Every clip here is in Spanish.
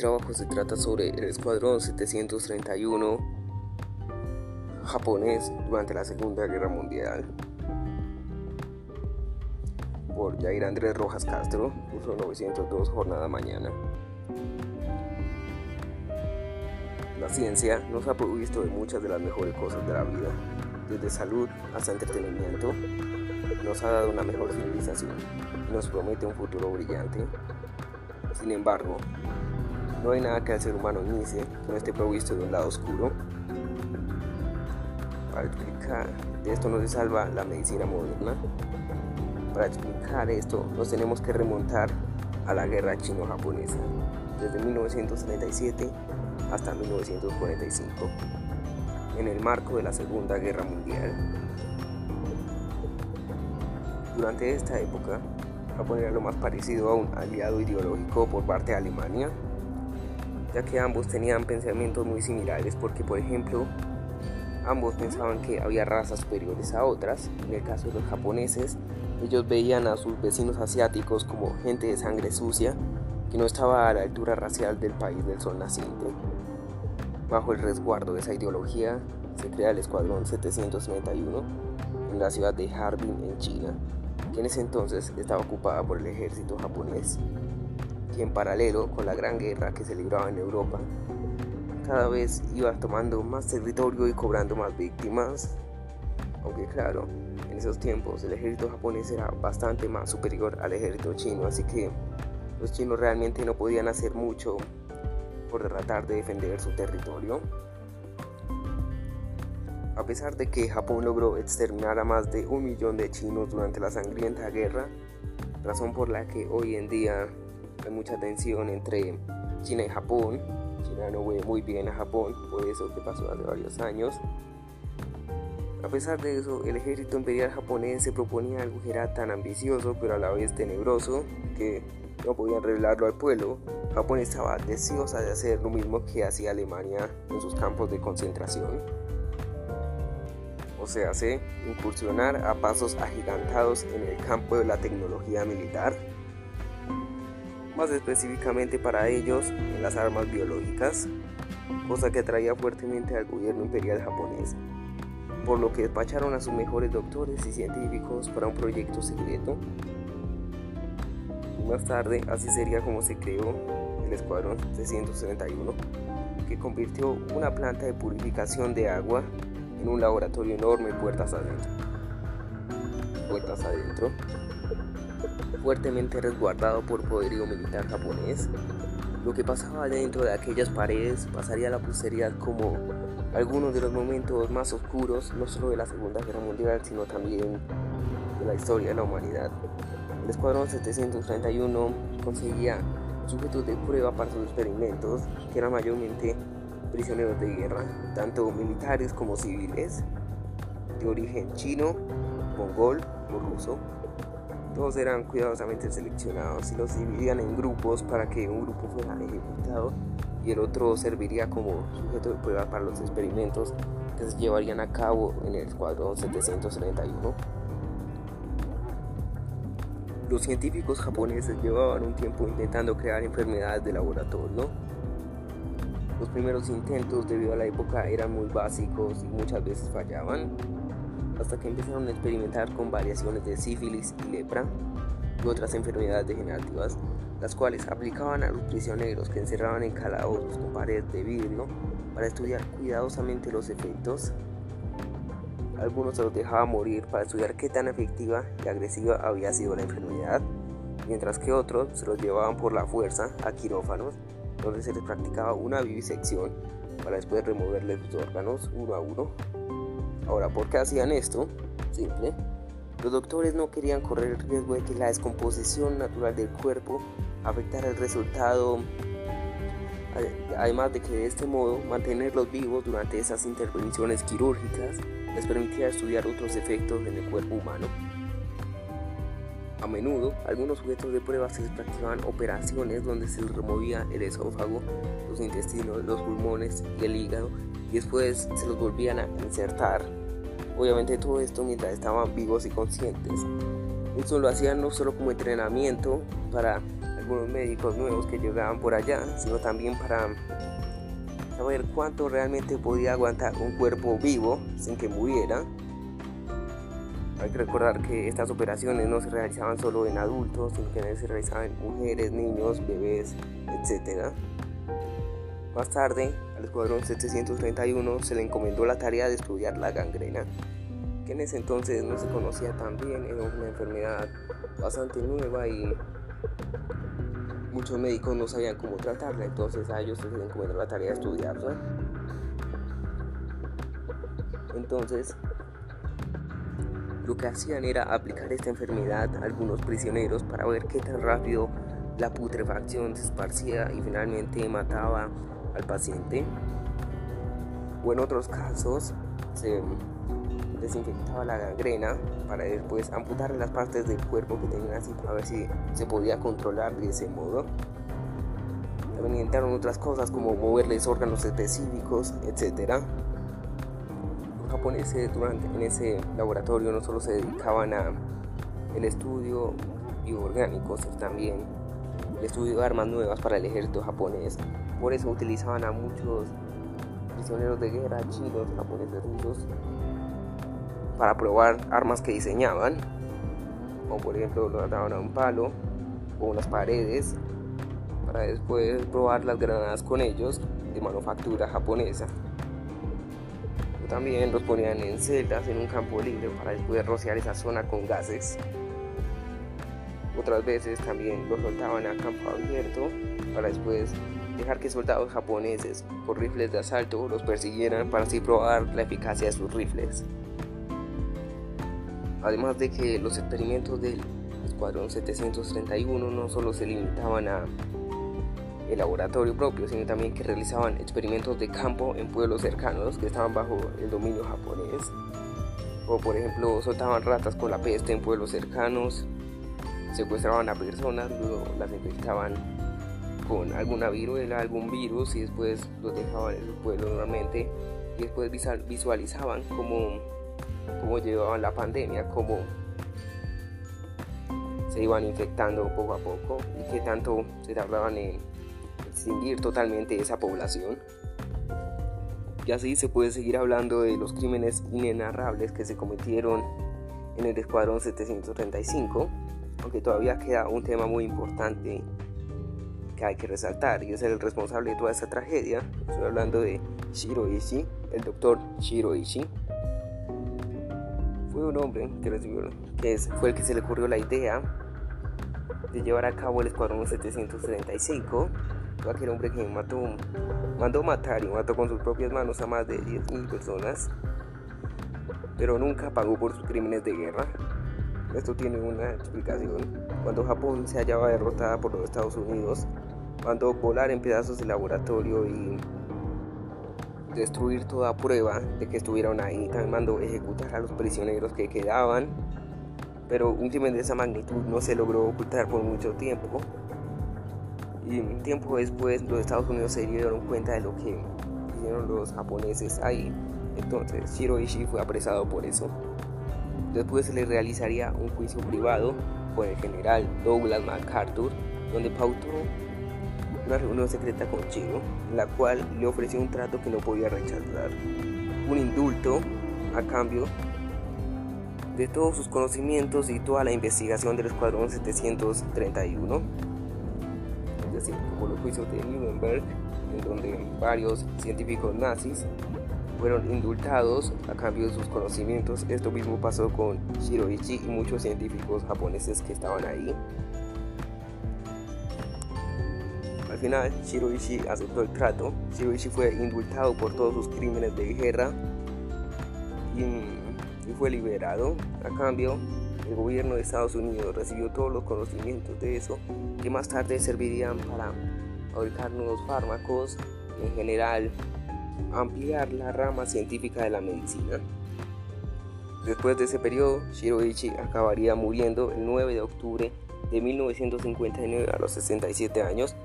Trabajo se trata sobre el Escuadrón 731 japonés durante la Segunda Guerra Mundial. Por Jair Andrés Rojas Castro, curso 902, jornada mañana. La ciencia nos ha provisto de muchas de las mejores cosas de la vida, desde salud hasta entretenimiento. Nos ha dado una mejor civilización y nos promete un futuro brillante. Sin embargo, no hay nada que el ser humano inicie que no esté provisto de un lado oscuro. Para explicar de esto no se salva la medicina moderna. Para explicar esto nos tenemos que remontar a la guerra chino-japonesa, desde 1937 hasta 1945, en el marco de la Segunda Guerra Mundial. Durante esta época, Japón era lo más parecido a un aliado ideológico por parte de Alemania, ya que ambos tenían pensamientos muy similares porque, por ejemplo, ambos pensaban que había razas superiores a otras. En el caso de los japoneses, ellos veían a sus vecinos asiáticos como gente de sangre sucia que no estaba a la altura racial del país del sol naciente. Bajo el resguardo de esa ideología, se crea el Escuadrón 791 en la ciudad de Harbin, en China, que en ese entonces estaba ocupada por el ejército japonés, que en paralelo con la gran guerra que se libraba en Europa, cada vez iba tomando más territorio y cobrando más víctimas. Aunque claro, en esos tiempos el ejército japonés era bastante más superior al ejército chino, así que los chinos realmente no podían hacer mucho por tratar de defender su territorio. A pesar de que Japón logró exterminar a más de un millón de chinos durante la sangrienta guerra, razón por la que hoy en día hay mucha tensión entre China y Japón, China no ve muy bien a Japón por eso que pasó hace varios años. A pesar de eso, el ejército imperial japonés se proponía algo que era tan ambicioso pero a la vez tenebroso que no podían revelarlo al pueblo. Japón estaba deseosa de hacer lo mismo que hacía Alemania en sus campos de concentración. O sea, se incursionar a pasos agigantados en el campo de la tecnología militar. Más específicamente para ellos, en las armas biológicas, cosa que atraía fuertemente al gobierno imperial japonés por lo que despacharon a sus mejores doctores y científicos para un proyecto secreto. Más tarde, así sería como se creó el Escuadrón 371, que convirtió una planta de purificación de agua en un laboratorio enorme puertas adentro. Puertas adentro. Fuertemente resguardado por poderío militar japonés, lo que pasaba dentro de aquellas paredes pasaría a la posteridad como algunos de los momentos más oscuros, no solo de la Segunda Guerra Mundial, sino también de la historia de la humanidad. El Escuadrón 731 conseguía sujetos de prueba para sus experimentos, que eran mayormente prisioneros de guerra, tanto militares como civiles, de origen chino, mongol o ruso. Todos eran cuidadosamente seleccionados y los dividían en grupos para que un grupo fuera ejecutado y el otro serviría como sujeto de prueba para los experimentos que se llevarían a cabo en el Escuadrón 731. Los científicos japoneses llevaban un tiempo intentando crear enfermedades de laboratorio. Los primeros intentos debido a la época eran muy básicos y muchas veces fallaban, hasta que empezaron a experimentar con variaciones de sífilis y lepra y otras enfermedades degenerativas las cuales aplicaban a los prisioneros que encerraban en calabozos con paredes de vidrio para estudiar cuidadosamente los efectos. Algunos se los dejaban morir para estudiar qué tan efectiva y agresiva había sido la enfermedad, mientras que otros se los llevaban por la fuerza a quirófanos, donde se les practicaba una vivisección para después removerles los órganos uno a uno. Ahora, ¿por qué hacían esto? Simple. Los doctores no querían correr el riesgo de que la descomposición natural del cuerpo afectar el resultado, además de que de este modo mantenerlos vivos durante esas intervenciones quirúrgicas les permitía estudiar otros efectos en el cuerpo humano. A menudo, algunos sujetos de prueba se practicaban operaciones donde se removía el esófago, los intestinos, los pulmones y el hígado y después se los volvían a insertar. Obviamente todo esto mientras estaban vivos y conscientes. Esto lo hacían no solo como entrenamiento para algunos médicos nuevos que llegaban por allá, sino también para saber cuánto realmente podía aguantar un cuerpo vivo sin que muriera. Hay que recordar que estas operaciones no se realizaban solo en adultos, sino que se realizaban en mujeres, niños, bebés, etc. Más tarde, al escuadrón 731 se le encomendó la tarea de estudiar la gangrena, que en ese entonces no se conocía tan bien, era una enfermedad bastante nueva y muchos médicos no sabían cómo tratarla, entonces a ellos se les encomendó la tarea de estudiarla. Entonces, lo que hacían era aplicar esta enfermedad a algunos prisioneros para ver qué tan rápido la putrefacción se esparcía y finalmente mataba al paciente. O en otros casos se desinfectaba la gangrena para después amputar las partes del cuerpo que tenían así para ver si se podía controlar de ese modo. También intentaron otras cosas como moverles órganos específicos, etc. Los japoneses durante, en ese laboratorio no solo se dedicaban a el estudio bioorgánico, sino también el estudio de armas nuevas para el ejército japonés. Por eso utilizaban a muchos prisioneros de guerra chinos, japoneses, rusos para probar armas que diseñaban, o por ejemplo lo ataban a un palo o unas paredes, para después probar las granadas con ellos de manufactura japonesa. O también los ponían en celdas en un campo libre para después rociar esa zona con gases. Otras veces también los soltaban a campo abierto para después dejar que soldados japoneses con rifles de asalto los persiguieran para así probar la eficacia de sus rifles. Además de que los experimentos del Escuadrón 731 no solo se limitaban a el laboratorio propio, sino también que realizaban experimentos de campo en pueblos cercanos que estaban bajo el dominio japonés. O por ejemplo, soltaban ratas con la peste en pueblos cercanos, secuestraban a personas, luego las infectaban con alguna viruela, algún virus y después los dejaban en su pueblo normalmente y después visualizaban cómo cómo llevaban la pandemia, cómo se iban infectando poco a poco y qué tanto se tardaban en extinguir totalmente esa población. Y así se puede seguir hablando de los crímenes inenarrables que se cometieron en el Escuadrón 735, aunque todavía queda un tema muy importante que hay que resaltar y es el responsable de toda esta tragedia. Estoy hablando de Shiroishi, el doctor Shiroishi, fue un hombre que, recibió, que fue el que se le ocurrió la idea de llevar a cabo el Escuadrón 735. Fue aquel hombre que mató, mandó matar y mató con sus propias manos a más de 10.000 personas, pero nunca pagó por sus crímenes de guerra. Esto tiene una explicación. Cuando Japón se hallaba derrotada por los Estados Unidos, mandó volar en pedazos el laboratorio y destruir toda prueba de que estuvieron ahí. También mandó ejecutar a los prisioneros que quedaban. Pero un crimen de esa magnitud no se logró ocultar por mucho tiempo. Y un tiempo después los Estados Unidos se dieron cuenta de lo que hicieron los japoneses ahí. Entonces Shiroishi fue apresado por eso. Después se le realizaría un juicio privado por el general Douglas MacArthur, donde pautó una reunión secreta con Chino, la cual le ofreció un trato que no podía rechazar, un indulto a cambio de todos sus conocimientos y toda la investigación del Escuadrón 731, es decir, como los juicios de Nuremberg, en donde varios científicos nazis fueron indultados a cambio de sus conocimientos. Esto mismo pasó con Shiroichi y muchos científicos japoneses que estaban ahí. Final, Shiroishi aceptó el trato. Shiroishi fue indultado por todos sus crímenes de guerra y, fue liberado. A cambio, el gobierno de Estados Unidos recibió todos los conocimientos de eso que más tarde servirían para fabricar nuevos fármacos, en general ampliar la rama científica de la medicina. Después de ese periodo, Shiroichi acabaría muriendo el 9 de octubre de 1959 a los 67 años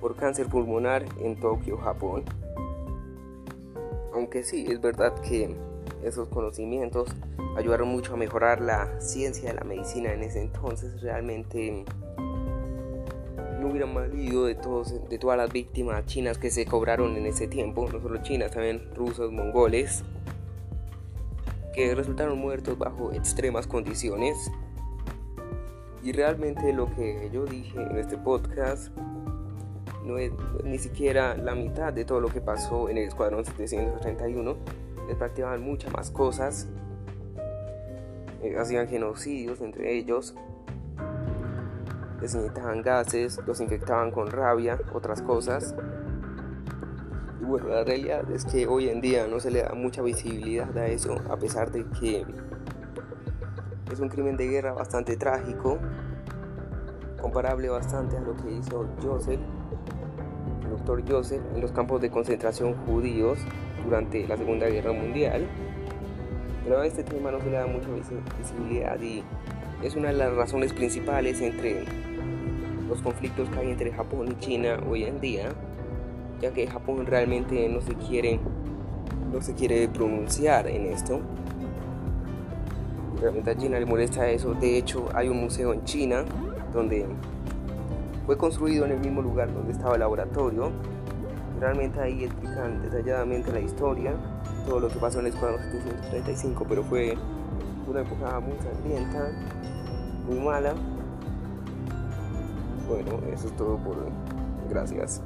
por cáncer pulmonar en Tokio, Japón. Aunque sí, es verdad que esos conocimientos ayudaron mucho a mejorar la ciencia de la medicina en ese entonces, realmente no hubieran valido de, todos, de todas las víctimas chinas que se cobraron en ese tiempo, no solo chinas, también rusos, mongoles, que resultaron muertos bajo extremas condiciones. Y realmente lo que yo dije en este podcast no es ni siquiera la mitad de todo lo que pasó en el Escuadrón 731. Les practicaban muchas más cosas. Eh, hacían genocidios entre ellos. Les inyectaban gases, los infectaban con rabia, otras cosas. Y bueno, la realidad es que hoy en día no se le da mucha visibilidad a eso, a pesar de que es un crimen de guerra bastante trágico, comparable bastante a lo que hizo Joseph, Joseph, en los campos de concentración judíos durante la Segunda Guerra Mundial. Pero a este tema no se le da mucha visibilidad y es una de las razones principales entre los conflictos que hay entre Japón y China hoy en día, ya que Japón realmente no se quiere no se quiere pronunciar en esto. Realmente a China le molesta eso. De hecho, hay un museo en China donde fue construido en el mismo lugar donde estaba el laboratorio. Realmente ahí explican detalladamente la historia, todo lo que pasó en el Escuadrón 735, pero fue una época muy sangrienta, muy mala. Bueno, eso es todo por hoy. Gracias.